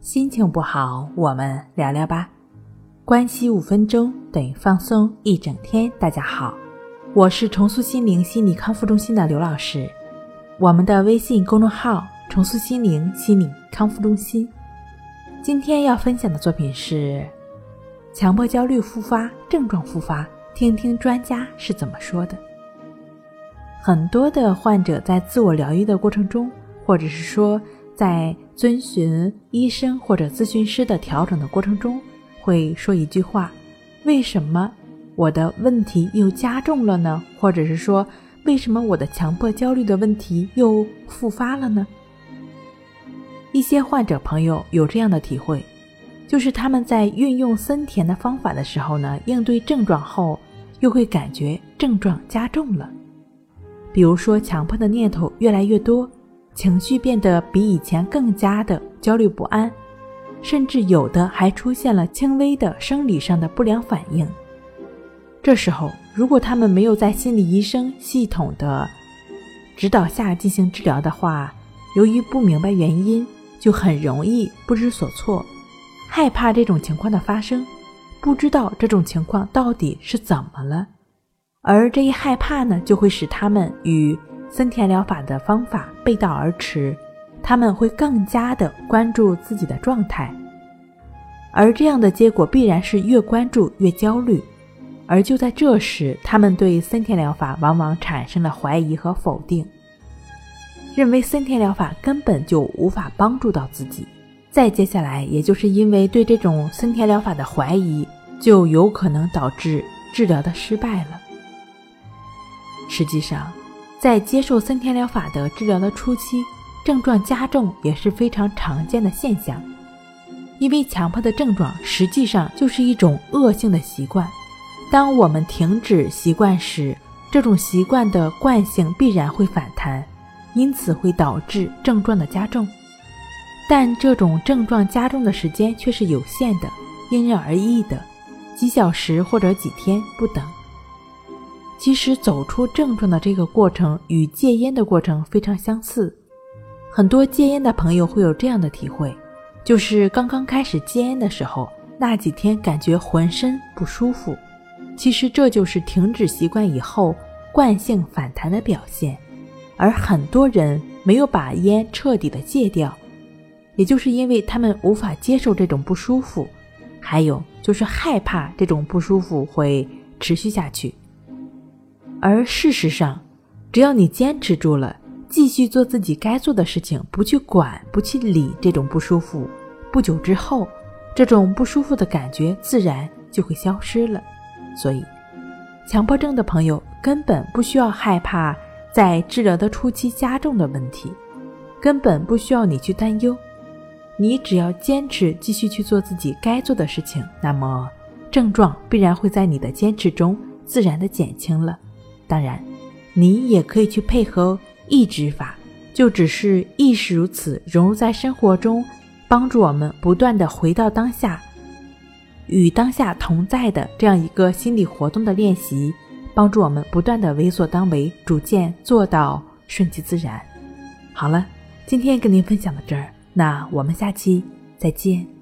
心情不好，我们聊聊吧。关系五分钟等于放松一整天。大家好，我是重塑心灵心理康复中心的刘老师。我们的微信公众号“重塑心灵心理康复中心”。今天要分享的作品是：强迫焦虑复发症状复发，听听专家是怎么说的。很多的患者在自我疗愈的过程中，或者是说。在遵循医生或者咨询师的调整的过程中，会说一句话：“为什么我的问题又加重了呢？”或者是说：“为什么我的强迫焦虑的问题又复发了呢？”一些患者朋友有这样的体会，就是他们在运用森田的方法的时候呢，应对症状后，又会感觉症状加重了，比如说强迫的念头越来越多。情绪变得比以前更加的焦虑不安，甚至有的还出现了轻微的生理上的不良反应。这时候，如果他们没有在心理医生系统的指导下进行治疗的话，由于不明白原因，就很容易不知所措，害怕这种情况的发生，不知道这种情况到底是怎么了，而这一害怕呢，就会使他们与。森田疗法的方法背道而驰，他们会更加的关注自己的状态，而这样的结果必然是越关注越焦虑，而就在这时，他们对森田疗法往往产生了怀疑和否定，认为森田疗法根本就无法帮助到自己。再接下来，也就是因为对这种森田疗法的怀疑，就有可能导致治疗的失败了。实际上。在接受森田疗法的治疗的初期，症状加重也是非常常见的现象。因为强迫的症状实际上就是一种恶性的习惯，当我们停止习惯时，这种习惯的惯性必然会反弹，因此会导致症状的加重。但这种症状加重的时间却是有限的，因人而异的，几小时或者几天不等。其实走出症状的这个过程与戒烟的过程非常相似，很多戒烟的朋友会有这样的体会，就是刚刚开始戒烟的时候，那几天感觉浑身不舒服。其实这就是停止习惯以后惯性反弹的表现，而很多人没有把烟彻底的戒掉，也就是因为他们无法接受这种不舒服，还有就是害怕这种不舒服会持续下去。而事实上，只要你坚持住了，继续做自己该做的事情，不去管、不去理这种不舒服，不久之后，这种不舒服的感觉自然就会消失了。所以，强迫症的朋友根本不需要害怕在治疗的初期加重的问题，根本不需要你去担忧。你只要坚持继续去做自己该做的事情，那么症状必然会在你的坚持中自然的减轻了。当然，你也可以去配合抑制法，就只是意识如此融入在生活中，帮助我们不断的回到当下，与当下同在的这样一个心理活动的练习，帮助我们不断的为所当为，逐渐做到顺其自然。好了，今天跟您分享到这儿，那我们下期再见。